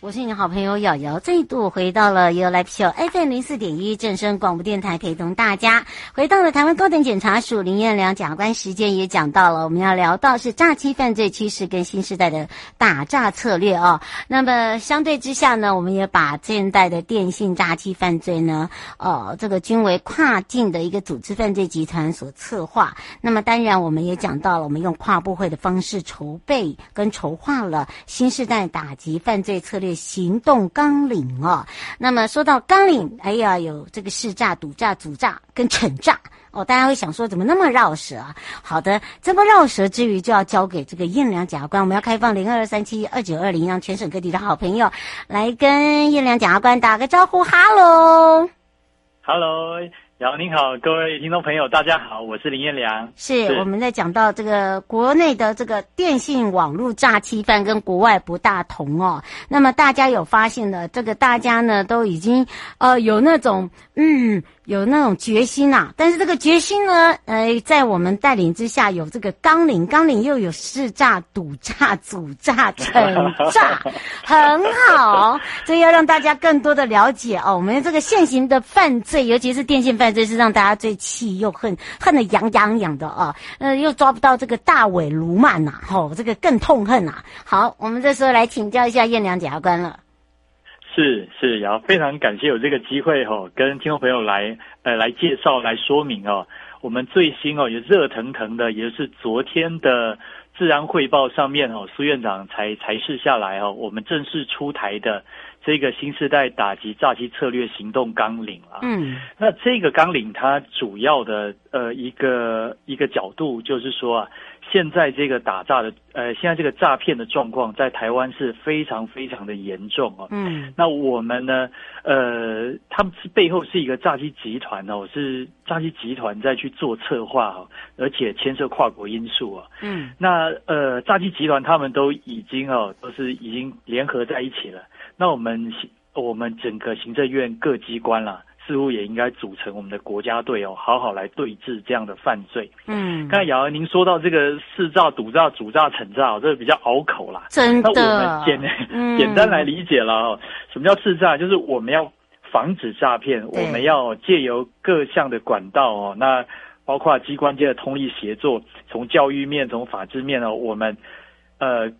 我是你的好朋友瑶瑶，再度回到了 You Life Show FM 零四点一正声广播电台，陪同大家回到了台湾高等检察署林彦良检察官时间，也讲到了我们要聊到是诈欺犯罪趋势跟新时代的打诈策略哦。那么相对之下呢，我们也把现代的电信诈欺犯罪呢，呃，这个均为跨境的一个组织犯罪集团所策划。那么当然，我们也讲到了，我们用跨部会的方式筹备跟筹划了新时代打击犯罪策略。行动纲领哦，那么说到纲领，哎呀，有这个市诈、堵诈、阻诈跟惩诈。哦，大家会想说怎么那么绕舌啊？好的，这么绕舌之余，就要交给这个燕良检察官，我们要开放零二三七二九二零，让全省各地的好朋友来跟燕良检察官打个招呼，哈喽，哈喽。然后您好，各位听众朋友，大家好，我是林彦良。是，是我们在讲到这个国内的这个电信网络诈欺犯跟国外不大同哦。那么大家有发现的，这个大家呢都已经呃有那种嗯。有那种决心呐、啊，但是这个决心呢，呃，在我们带领之下，有这个纲领，纲领又有识诈、赌诈、阻诈、惩诈，很好。这要让大家更多的了解哦，我们这个现行的犯罪，尤其是电信犯罪，是让大家最气又恨，恨得痒痒痒的啊、哦。呃，又抓不到这个大尾鲈鳗呐，吼，这个更痛恨呐。好，我们这时候来请教一下彦良检察官了。是是，然后非常感谢有这个机会哈、哦，跟听众朋友来呃来介绍来说明哦，我们最新哦也热腾腾的，也就是昨天的治安汇报上面哦，苏院长才才示下来哦，我们正式出台的这个新时代打击诈欺策略行动纲领啊。嗯，那这个纲领它主要的呃一个一个角度就是说啊。现在这个打诈的，呃，现在这个诈骗的状况在台湾是非常非常的严重哦。嗯，那我们呢，呃，他们是背后是一个诈欺集团哦，是诈欺集团在去做策划哦，而且牵涉跨国因素啊。嗯，那呃，诈欺集团他们都已经哦，都是已经联合在一起了。那我们我们整个行政院各机关啦。似乎也应该组成我们的国家队哦，好好来对峙这样的犯罪。嗯，刚才瑶瑶您说到这个四诈、赌诈、主诈、惩诈，这个比较拗口啦。真的。那我们简、嗯、简单来理解了哦，什么叫四诈？就是我们要防止诈骗，我们要借由各项的管道哦，那包括机关间的通力协作，从教育面、从法制面哦，我们呃。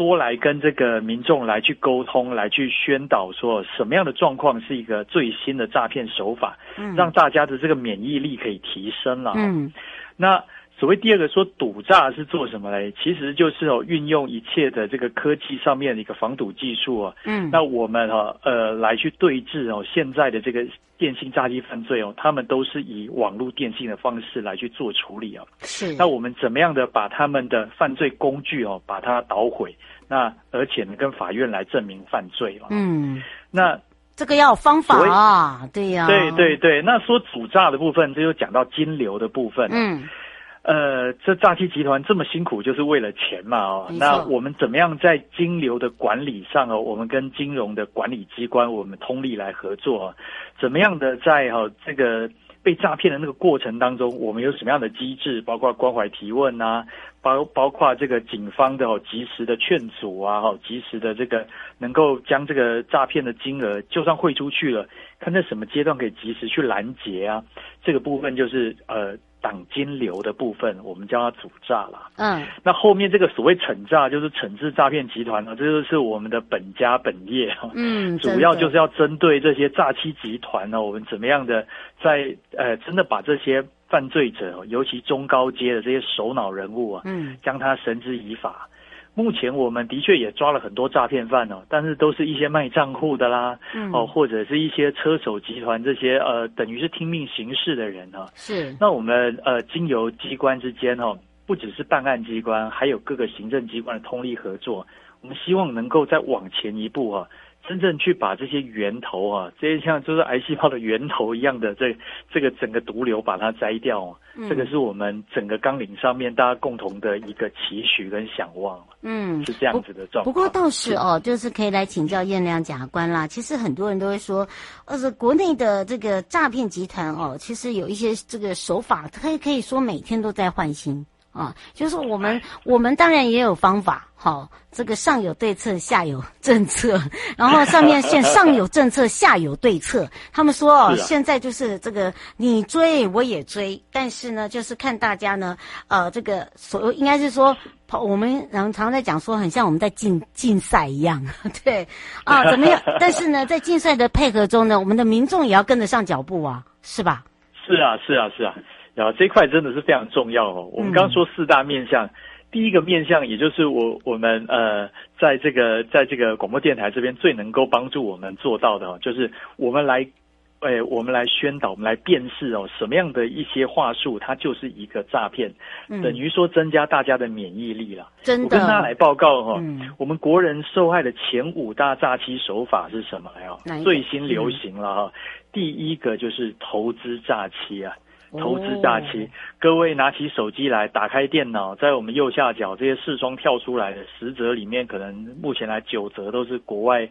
多来跟这个民众来去沟通，来去宣导，说什么样的状况是一个最新的诈骗手法，嗯，让大家的这个免疫力可以提升了。嗯，那所谓第二个说堵诈是做什么嘞？其实就是哦，运用一切的这个科技上面的一个防堵技术啊。嗯，那我们哈呃来去对峙哦，现在的这个电信诈欺犯罪哦，他们都是以网络电信的方式来去做处理啊。是，那我们怎么样的把他们的犯罪工具哦，把它捣毁？那而且呢，跟法院来证明犯罪了。嗯，那这个要有方法啊，对呀、啊。对对对，那说主诈的部分，这就讲到金流的部分。嗯，呃，这诈欺集团这么辛苦，就是为了钱嘛。哦，那我们怎么样在金流的管理上哦，我们跟金融的管理机关，我们通力来合作，怎么样的在哈这个。被诈骗的那个过程当中，我们有什么样的机制？包括关怀提问啊，包包括这个警方的哦，及时的劝阻啊，哈，及时的这个能够将这个诈骗的金额，就算汇出去了，看在什么阶段可以及时去拦截啊，这个部分就是呃。挡金流的部分，我们叫它主诈了。嗯，那后面这个所谓惩诈，就是惩治诈骗集团呢，这就是我们的本家本业。嗯，主要就是要针对这些诈欺集团呢，我们怎么样的在呃，真的把这些犯罪者，尤其中高阶的这些首脑人物啊，嗯，将他绳之以法。目前我们的确也抓了很多诈骗犯哦，但是都是一些卖账户的啦，嗯、哦，或者是一些车手集团这些呃，等于是听命行事的人啊、哦。是。那我们呃，经由机关之间哦，不只是办案机关，还有各个行政机关的通力合作，我们希望能够再往前一步啊、哦，真正去把这些源头啊，这些像就是癌细胞的源头一样的这这个整个毒瘤把它摘掉，啊，嗯，这个是我们整个纲领上面大家共同的一个期许跟想望。嗯，是这样子的状况。不过倒是哦，就是可以来请教燕亮检察官啦。其实很多人都会说，呃，国内的这个诈骗集团哦，其实有一些这个手法，可以可以说每天都在换新。啊，就是我们，我们当然也有方法，好，这个上有对策，下有政策，然后上面现上有政策，下有对策。他们说哦，现在就是这个你追我也追，但是呢，就是看大家呢，呃，这个所应该是说，我们常常在讲说，很像我们在竞竞赛一样，对啊，怎么样？但是呢，在竞赛的配合中呢，我们的民众也要跟得上脚步啊，是吧？是啊，是啊，是啊。然后这一块真的是非常重要哦。我们刚刚说四大面向，嗯、第一个面向，也就是我我们呃，在这个在这个广播电台这边最能够帮助我们做到的哦，就是我们来，哎，我们来宣导，我们来辨识哦，什么样的一些话术，它就是一个诈骗，嗯、等于说增加大家的免疫力了。真的，我跟大家来报告哈、哦，嗯、我们国人受害的前五大诈欺手法是什么呀？最新流行了哈，嗯、第一个就是投资诈欺啊。投资诈欺，各位拿起手机来，打开电脑，在我们右下角这些视窗跳出来的十折里面，可能目前来九折都是国外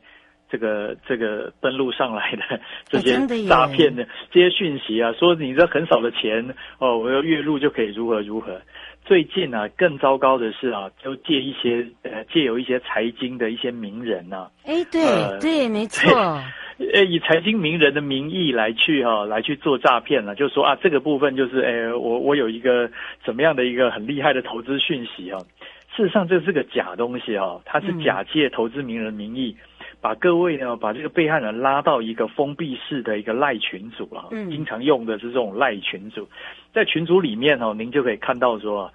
这个这个登录上来的 这些诈骗的这些讯息啊，说你这很少的钱哦，我要月入就可以如何如何。最近啊，更糟糕的是啊，就借一些呃借有一些财经的一些名人呐、啊，哎对、呃、对，没错。呃，以财经名人的名义来去哈、哦，来去做诈骗了，就说啊，这个部分就是，诶，我我有一个怎么样的一个很厉害的投资讯息啊、哦，事实上这是个假东西哦，它是假借投资名人的名义，嗯、把各位呢，把这个被害人拉到一个封闭式的一个赖群组啊，嗯，经常用的是这种赖群组，在群组里面哦，您就可以看到说，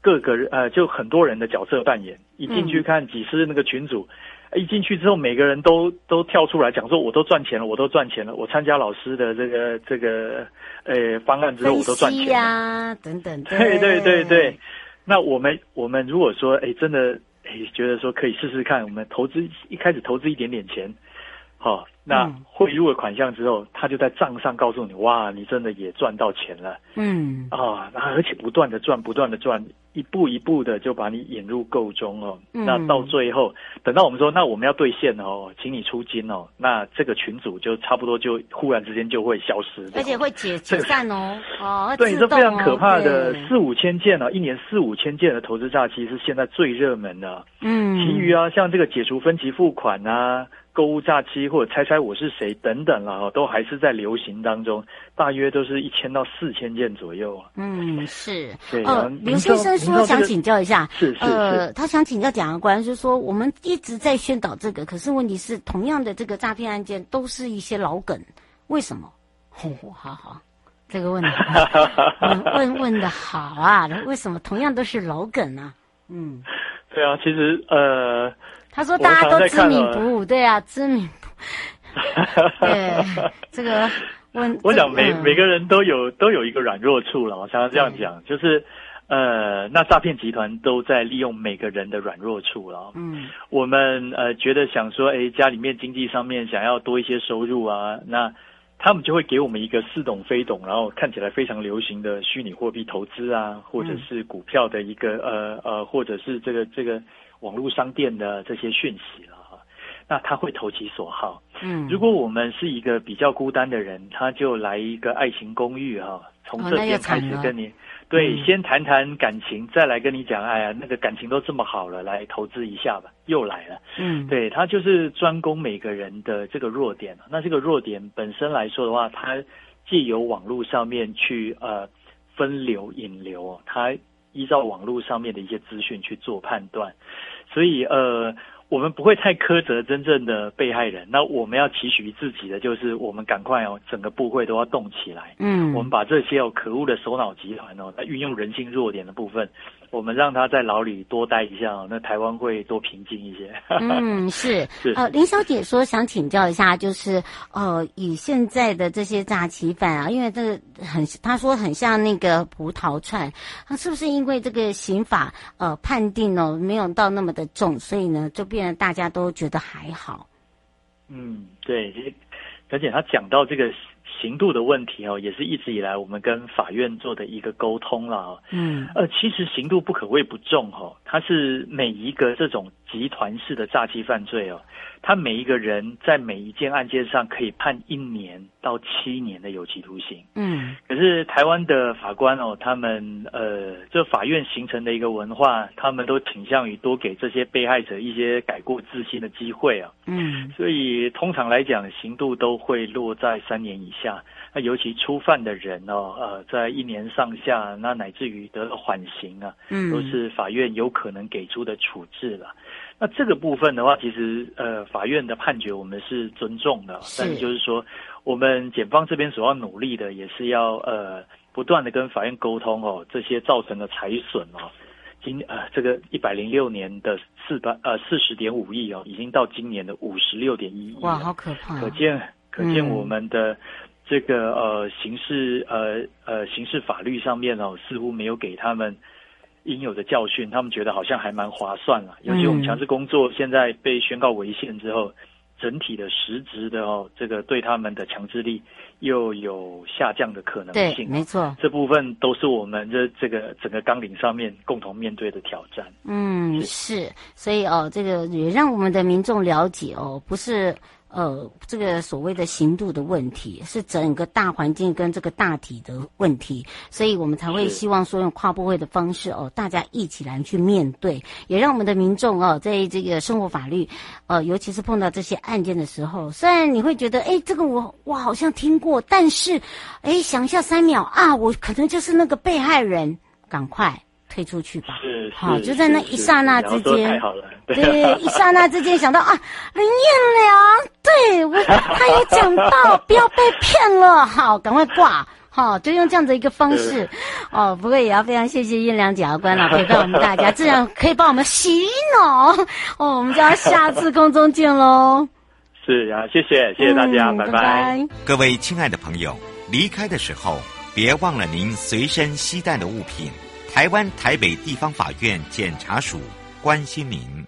各个人呃，就很多人的角色扮演，一进去看几十那个群组。嗯一进去之后，每个人都都跳出来讲说：“我都赚钱了，我都赚钱了。我参加老师的这个这个呃方案之后，我都赚钱了。”呀，等等。对对对对。那我们我们如果说哎真的哎觉得说可以试试看，我们投资一开始投资一点点钱，好，那汇入了款项之后，他就在账上告诉你：“哇，你真的也赚到钱了。”嗯。啊，而且不断的赚，不断的赚。一步一步的就把你引入购中哦，嗯、那到最后等到我们说，那我们要兑现哦，请你出金哦，那这个群组就差不多就忽然之间就会消失，而且会解解散哦。哦，对，这非常可怕的四五千件呢，一年四五千件的投资诈欺是现在最热门的。嗯，其余啊，像这个解除分期付款啊。购物诈欺或者猜猜我是谁等等了哈，都还是在流行当中，大约都是一千到四千件左右啊。嗯，是。对。呃，刘先生说想请教一下，是是是。呃，他想请教检察官，就是说我们一直在宣导这个，可是问题是同样的这个诈骗案件都是一些老梗，为什么？哦，好好，这个问题 问问问的好啊，为什么同样都是老梗呢？嗯，对啊，其实呃。他说：“大家都知名不武，对啊，知名不。对，这个问，我想每、嗯、每个人都有都有一个软弱处了。我常常这样讲，就是呃，那诈骗集团都在利用每个人的软弱处了。嗯，我们呃觉得想说，哎，家里面经济上面想要多一些收入啊，那他们就会给我们一个似懂非懂，然后看起来非常流行的虚拟货币投资啊，或者是股票的一个、嗯、呃呃，或者是这个这个。”网络商店的这些讯息了哈，那他会投其所好。嗯，如果我们是一个比较孤单的人，他就来一个爱情公寓哈，从这边开始跟你，对，先谈谈感情，再来跟你讲，哎呀，那个感情都这么好了，来投资一下吧，又来了。嗯，对，他就是专攻每个人的这个弱点。那这个弱点本身来说的话，他借由网络上面去呃分流引流，他依照网络上面的一些资讯去做判断。所以，呃，我们不会太苛责真正的被害人。那我们要期许自己的，就是我们赶快哦，整个部会都要动起来。嗯，我们把这些哦可恶的首脑集团哦，运用人性弱点的部分。我们让他在牢里多待一下哦，那台湾会多平静一些。嗯，是 是。呃，林小姐说想请教一下，就是呃，以现在的这些诈欺犯啊，因为这个很，她说很像那个葡萄串，那是不是因为这个刑法呃判定哦没有到那么的重，所以呢就变大家都觉得还好？嗯，对，而且他讲到这个。刑度的问题哦，也是一直以来我们跟法院做的一个沟通了。嗯，呃，其实刑度不可谓不重哦，它是每一个这种集团式的诈欺犯罪哦，他每一个人在每一件案件上可以判一年到七年的有期徒刑。嗯，可是台湾的法官哦，他们呃，这法院形成的一个文化，他们都倾向于多给这些被害者一些改过自新的机会啊。嗯，所以通常来讲，刑度都会落在三年以下。那尤其初犯的人哦，呃，在一年上下，那乃至于得了缓刑啊，嗯，都是法院有可能给出的处置了。那这个部分的话，其实呃，法院的判决我们是尊重的，但是就是说，我们检方这边所要努力的，也是要呃，不断的跟法院沟通哦，这些造成的财损哦，今呃这个一百零六年的四百呃四十点五亿哦，已经到今年的五十六点一亿，哇，好可怕！可见可见我们的。嗯这个呃刑事呃呃刑事法律上面哦，似乎没有给他们应有的教训，他们觉得好像还蛮划算了。尤其我们强制工作现在被宣告违宪之后，整体的实质的哦，这个对他们的强制力又有下降的可能性。对，没错，这部分都是我们的这个整个纲领上面共同面对的挑战。嗯，是，所以哦，这个也让我们的民众了解哦，不是。呃，这个所谓的刑度的问题，是整个大环境跟这个大体的问题，所以我们才会希望说用跨部会的方式哦，大家一起来去面对，也让我们的民众哦，在这个生活法律，呃，尤其是碰到这些案件的时候，虽然你会觉得，哎，这个我我好像听过，但是，哎，想一下三秒啊，我可能就是那个被害人，赶快。退出去吧，是，好，就在那一刹那之间，太好了，对，一刹那之间想到啊，林彦良，对我，他有讲到，不要被骗了，好，赶快挂，好，就用这样的一个方式，哦，不过也要非常谢谢彦良检察官了，陪伴我们大家，这样可以帮我们洗脑，哦，我们就要下次空中见喽，是啊，谢谢，谢谢大家，拜拜，各位亲爱的朋友，离开的时候别忘了您随身携带的物品。台湾台北地方法院检察署关心民。